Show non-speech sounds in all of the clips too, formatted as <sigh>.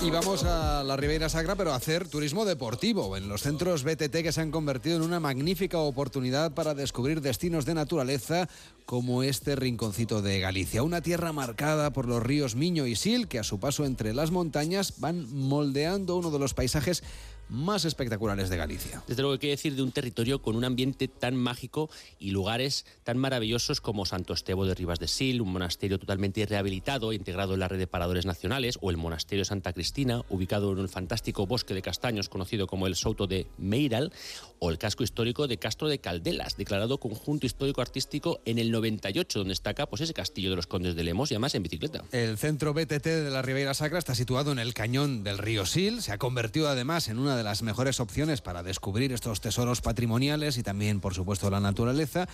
Y vamos a la Ribeira Sacra, pero a hacer turismo deportivo en los centros BTT que se han convertido en una magnífica oportunidad para descubrir destinos de naturaleza como este rinconcito de Galicia, una tierra marcada por los ríos Miño y Sil que a su paso entre las montañas van moldeando uno de los paisajes más espectaculares de Galicia. Desde luego hay que decir de un territorio con un ambiente tan mágico y lugares tan maravillosos como Santo Estevo de Rivas de Sil, un monasterio totalmente rehabilitado, integrado en la red de paradores nacionales, o el monasterio Santa Cristina, ubicado en el fantástico bosque de castaños conocido como el Souto de Meiral, o el casco histórico de Castro de Caldelas, declarado conjunto histórico artístico en el 98, donde destaca pues, ese castillo de los condes de Lemos y además en bicicleta. El centro BTT de la Ribeira Sacra está situado en el cañón del río Sil, se ha convertido además en una de las mejores opciones para descubrir estos tesoros patrimoniales y también, por supuesto, la naturaleza.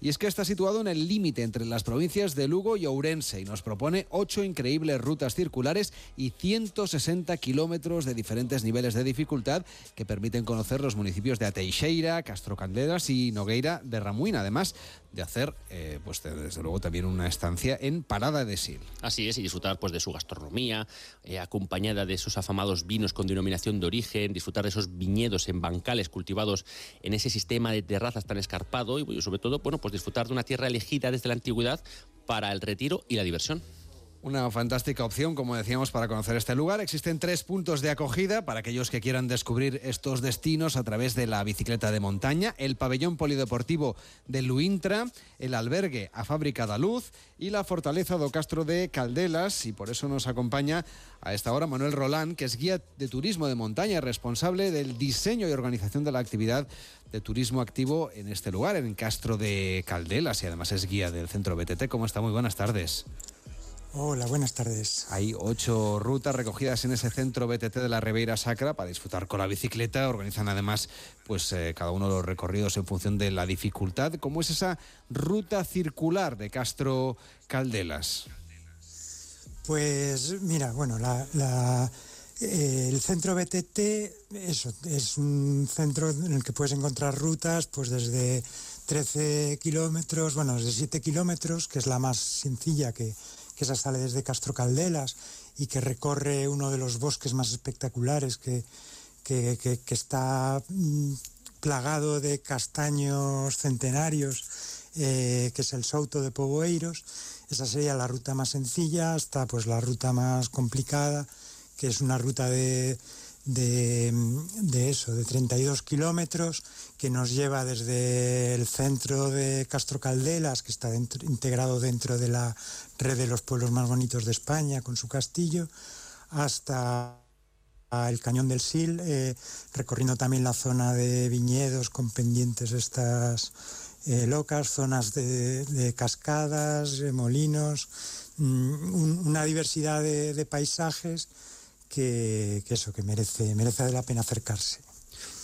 Y es que está situado en el límite entre las provincias de Lugo y Ourense y nos propone ocho increíbles rutas circulares y 160 kilómetros de diferentes niveles de dificultad que permiten conocer los municipios de Ateixeira, Castro Candelas y Nogueira de Ramuín, además de hacer, eh, pues desde luego, también una estancia en Parada de Sil. Así es, y disfrutar pues, de su gastronomía, eh, acompañada de esos afamados vinos con denominación de origen, disfrutar de esos viñedos en bancales cultivados en ese sistema de terrazas tan escarpado y sobre todo, bueno, pues disfrutar de una tierra elegida desde la antigüedad para el retiro y la diversión. Una fantástica opción, como decíamos, para conocer este lugar. Existen tres puntos de acogida para aquellos que quieran descubrir estos destinos a través de la bicicleta de montaña, el pabellón polideportivo de Luintra, el albergue a Fábrica da Luz y la fortaleza do Castro de Caldelas. Y por eso nos acompaña a esta hora Manuel Rolán, que es guía de turismo de montaña responsable del diseño y organización de la actividad de turismo activo en este lugar, en Castro de Caldelas, y además es guía del centro BTT. ¿Cómo está? Muy buenas tardes. Hola, buenas tardes. Hay ocho rutas recogidas en ese centro BTT de la Ribeira Sacra para disfrutar con la bicicleta. Organizan además pues eh, cada uno de los recorridos en función de la dificultad. ¿Cómo es esa ruta circular de Castro Caldelas? Pues mira, bueno, la, eh, el centro BTT eso, es un centro en el que puedes encontrar rutas pues desde 13 kilómetros, bueno, desde 7 kilómetros, que es la más sencilla que que esa sale desde Castro Caldelas y que recorre uno de los bosques más espectaculares que, que, está mm, plagado de castaños centenarios, eh, que es el Souto de Poboeiros. Esa sería la ruta más sencilla hasta pues la ruta más complicada, que es una ruta de de, eso, de 32 kilómetros, que nos lleva desde el centro de Castro Caldelas, que está integrado dentro de la red de los pueblos más bonitos de España, con su castillo, hasta el Cañón del Sil, eh, recorriendo también la zona de viñedos con pendientes estas eh, locas, zonas de, cascadas, molinos, mm, una diversidad de paisajes que, eso, que merece, merece la pena acercarse.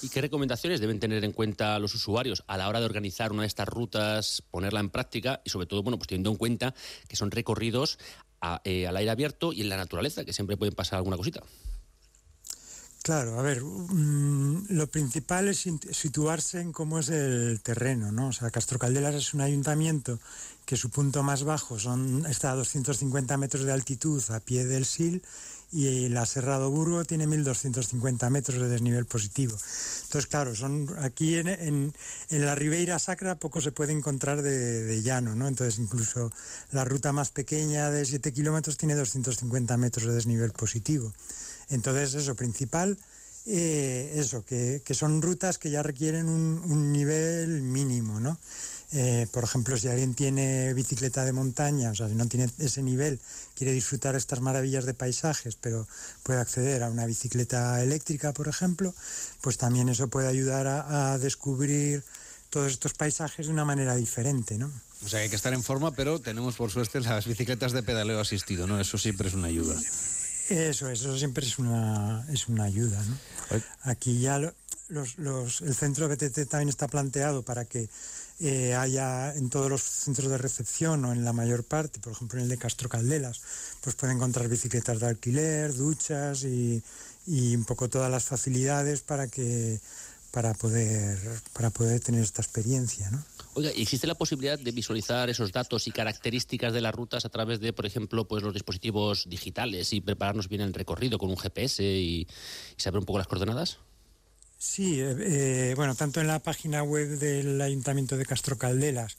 ¿Y qué recomendaciones deben tener en cuenta los usuarios a la hora de organizar una de estas rutas, ponerla en práctica y sobre todo, bueno, pues teniendo en cuenta que son recorridos eh, al aire abierto y en la naturaleza, que siempre pueden pasar alguna cosita? Claro, a ver, mm, lo principal es situarse en cómo es el terreno, ¿no? O sea, Castro Caldelas es un ayuntamiento que su punto más bajo son, está a 250 metros de altitud a pie del Sil y la Serrado Burgo tiene 1.250 metros de desnivel positivo. Entonces, claro, son aquí en, en, la Ribeira Sacra poco se puede encontrar de, llano, ¿no? Entonces, incluso la ruta más pequeña de 7 kilómetros tiene 250 metros de desnivel positivo. Entonces, eso, principal, eh, eso, que, son rutas que ya requieren un, un nivel mínimo, ¿no? Eh, por ejemplo, si alguien tiene bicicleta de montaña, o sea, si no tiene ese nivel, quiere disfrutar estas maravillas de paisajes, pero puede acceder a una bicicleta eléctrica, por ejemplo, pues también eso puede ayudar a, descubrir todos estos paisajes de una manera diferente, ¿no? O sea, hay que estar en forma, pero tenemos por suerte las bicicletas de pedaleo asistido, ¿no? Eso siempre es una ayuda. Eso, eso siempre es una, es una ayuda, ¿no? Aquí ya el centro BTT también está planteado para que eh, haya en todos los centros de recepción o en la mayor parte, por ejemplo en el de Castro Caldelas, pues puede encontrar bicicletas de alquiler, duchas y, un poco todas las facilidades para que para poder para poder tener esta experiencia, ¿no? Oiga, ¿existe la posibilidad de visualizar esos datos y características de las rutas a través de, por ejemplo, pues los dispositivos digitales y prepararnos bien el recorrido con un GPS y, saber un poco las coordenadas? Sí, eh, bueno, tanto en la página web del Ayuntamiento de Castro Caldelas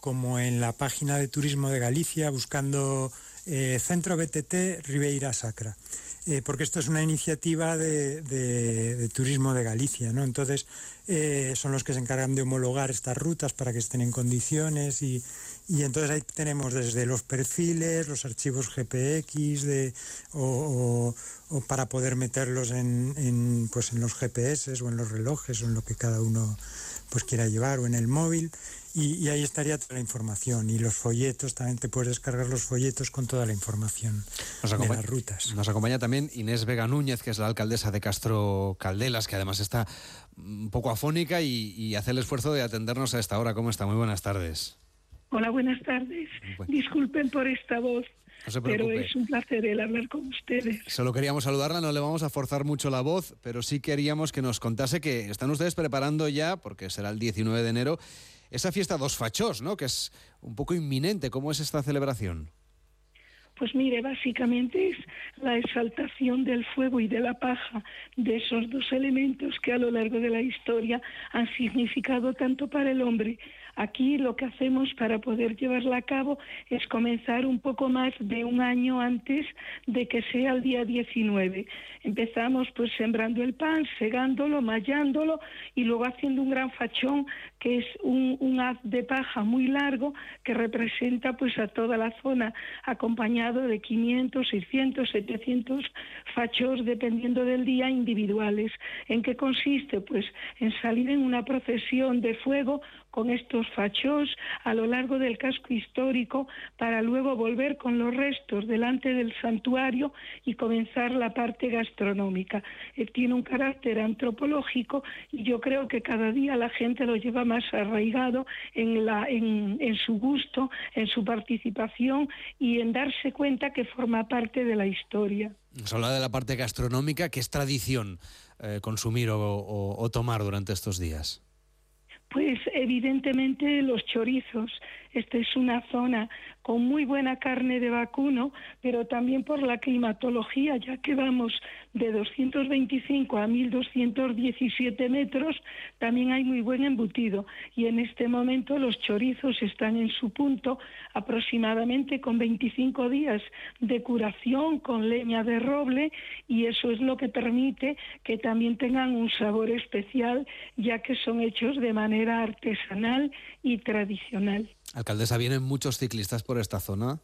como en la página de Turismo de Galicia, buscando eh, Centro BTT Ribeira Sacra. Eh, porque esto es una iniciativa de, turismo de Galicia, ¿no? Entonces son los que se encargan de homologar estas rutas para que estén en condiciones y, entonces ahí tenemos desde los perfiles, los archivos GPX de, o, para poder meterlos en, pues en los GPS o en los relojes o en lo que cada uno pues quiera llevar o en el móvil y, ahí estaría toda la información. Y los folletos, también te puedes descargar los folletos con toda la información de las rutas. Nos acompaña también Inés Vega Núñez, que es la alcaldesa de Castro Caldelas, que además está un poco afónica y, hace el esfuerzo de atendernos a esta hora. ¿Cómo está? Muy buenas tardes. Hola, buenas tardes. Disculpen por esta voz. pero es un placer el hablar con ustedes. Solo queríamos saludarla, no le vamos a forzar mucho la voz, pero sí queríamos que nos contase que están ustedes preparando ya, porque será el 19 de enero, esa fiesta dos fachos, ¿no? Que es un poco inminente. ¿Cómo es esta celebración? Pues mire, básicamente es la exaltación del fuego y de la paja, de esos dos elementos que a lo largo de la historia han significado tanto para el hombre Aquí lo que hacemos para poder llevarla a cabo es comenzar un poco más de un año antes de que sea el día 19. Empezamos pues sembrando el pan, segándolo, mallándolo y luego haciendo un gran fachón que es un, haz de paja muy largo que representa pues a toda la zona de 500, 600, 700 fachos dependiendo del día individuales. ¿En qué consiste? Pues en salir en una procesión de fuego con estos fachos a lo largo del casco histórico para luego volver con los restos delante del santuario y comenzar la parte gastronómica. Eh, tiene un carácter antropológico y yo creo que cada día la gente lo lleva más arraigado en, la, en, su gusto, en su participación y en darse cuenta que forma parte de la historia. Nos habla de la parte gastronómica, que es tradición eh, consumir o tomar durante estos días. Pues evidentemente los chorizos. Esta es una zona con muy buena carne de vacuno, pero también por la climatología, ya que vamos de 225 a 1217 metros, también hay muy buen embutido. Y en este momento los chorizos están en su punto aproximadamente con 25 días de curación con leña de roble y eso es lo que permite que también tengan un sabor especial, ya que son hechos de manera artesanal y tradicional. Alcaldesa, ¿vienen muchos ciclistas por esta zona?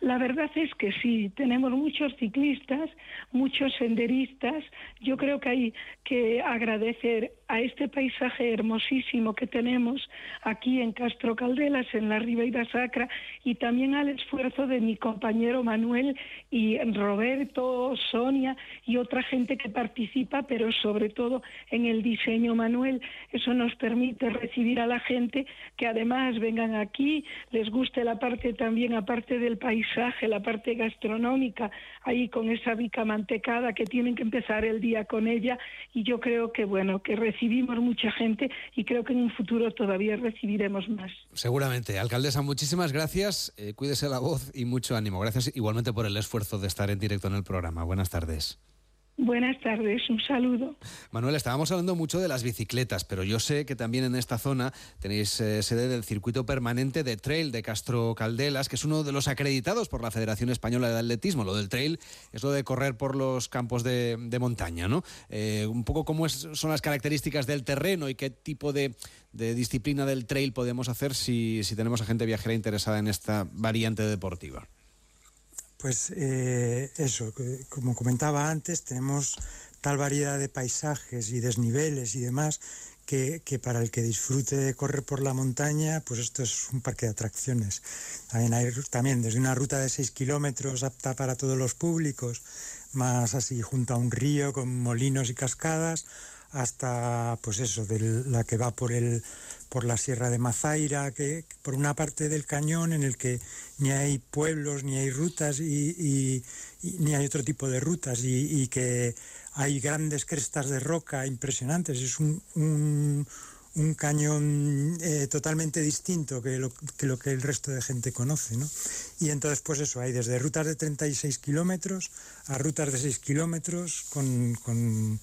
La verdad es que sí, tenemos muchos ciclistas, muchos senderistas. Yo creo que hay que agradecer a este paisaje hermosísimo que tenemos aquí en Castro Caldelas, en la Ribeira Sacra, y también al esfuerzo de mi compañero Manuel y Roberto, Sonia y otra gente que participa, pero sobre todo en el diseño Manuel. Eso nos permite recibir a la gente que además vengan aquí, les guste la parte también, aparte del paisaje, la parte gastronómica, ahí con esa bica mantecada que tienen que empezar el día con ella y yo creo que bueno, que recibimos mucha gente y creo que en un futuro todavía recibiremos más. Seguramente. Alcaldesa, muchísimas gracias. Eh, cuídese la voz y mucho ánimo. Gracias igualmente por el esfuerzo de estar en directo en el programa. Buenas tardes. Buenas tardes, un saludo. Manuel, estábamos hablando mucho de las bicicletas, pero yo sé que también en esta zona tenéis eh, sede del circuito permanente de trail de Castro Caldelas, que es uno de los acreditados por la Federación Española de Atletismo. Lo del trail es lo de correr por los campos de, montaña, ¿no? Eh, un poco cómo son las características del terreno y qué tipo de, disciplina del trail podemos hacer si tenemos a gente viajera interesada en esta variante deportiva. Pues eh, eso, como comentaba antes, tenemos tal variedad de paisajes y desniveles y demás que, para el que disfrute de correr por la montaña, pues esto es un parque de atracciones. También hay también desde una ruta de 6 kilómetros apta para todos los públicos, más así junto a un río con molinos y cascadas, hasta pues eso, de la que va por el por la Sierra de Mazaira, que por una parte del cañón en el que ni hay pueblos, ni hay rutas, y, ni hay otro tipo de rutas, y, que hay grandes crestas de roca impresionantes. Es un, un cañón eh, totalmente distinto que lo, que el resto de gente conoce. ¿no? Y entonces, pues eso, hay desde rutas de 36 kilómetros a rutas de 6 kilómetros con,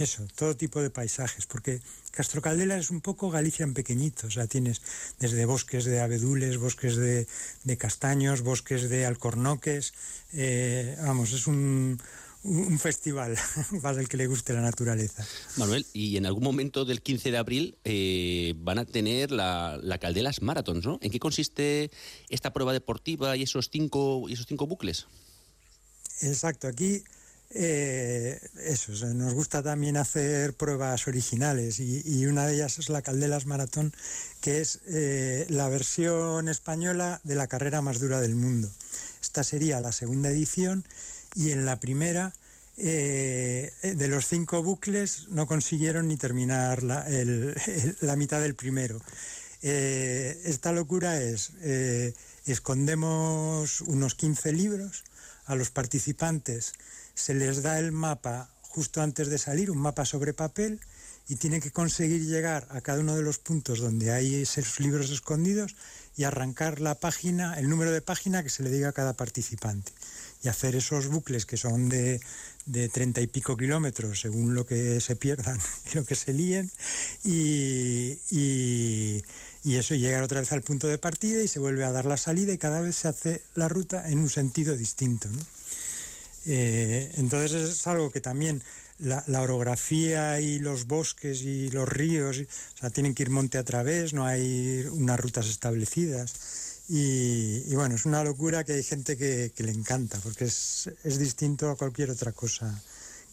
eso, todo tipo de paisajes, porque Castro Caldela es un poco Galicia en pequeñito, o sea, tienes desde bosques de abedules, bosques de, de castaños, bosques de alcornoques, eh, vamos, es un, un festival <laughs> para el que le guste la naturaleza. Manuel, y en algún momento del 15 de abril eh, van a tener la, la, Caldelas Marathons, ¿no? ¿En qué consiste esta prueba deportiva y esos cinco, y esos cinco bucles? Exacto, aquí eh, nos gusta también hacer pruebas originales y, una de ellas es la Caldelas Maratón, que es eh, la versión española de la carrera más dura del mundo. Esta sería la segunda edición y en la primera eh, de los cinco bucles no consiguieron ni terminar la, mitad del primero. Esta locura es, escondemos unos 15 libros a los participantes, se les da el mapa justo antes de salir, un mapa sobre papel, y tienen que conseguir llegar a cada uno de los puntos donde hay esos libros escondidos y arrancar la página, el número de página que se le diga a cada participante. Y hacer esos bucles que son de, de 30 y pico kilómetros según lo que se pierdan <laughs> y lo que se líen y, y, y, eso llegar otra vez al punto de partida y se vuelve a dar la salida y cada vez se hace la ruta en un sentido distinto. Eh, entonces es algo que también la, la, orografía y los bosques y los ríos, o sea, tienen que ir monte a través, no hay unas rutas establecidas. Y, y, bueno, es una locura que hay gente que, que le encanta, porque es, es, distinto a cualquier otra cosa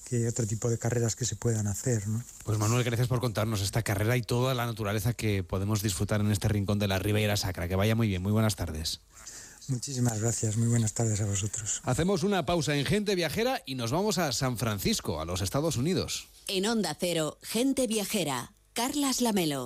que otro tipo de carreras que se puedan hacer. ¿no? Pues Manuel, gracias por contarnos esta carrera y toda la naturaleza que podemos disfrutar en este rincón de la Ribeira Sacra. Que vaya muy bien, muy buenas tardes. Muchísimas gracias, muy buenas tardes a vosotros. Hacemos una pausa en Gente Viajera y nos vamos a San Francisco, a los Estados Unidos. En Onda Cero, Gente Viajera, Carlas Lamelo.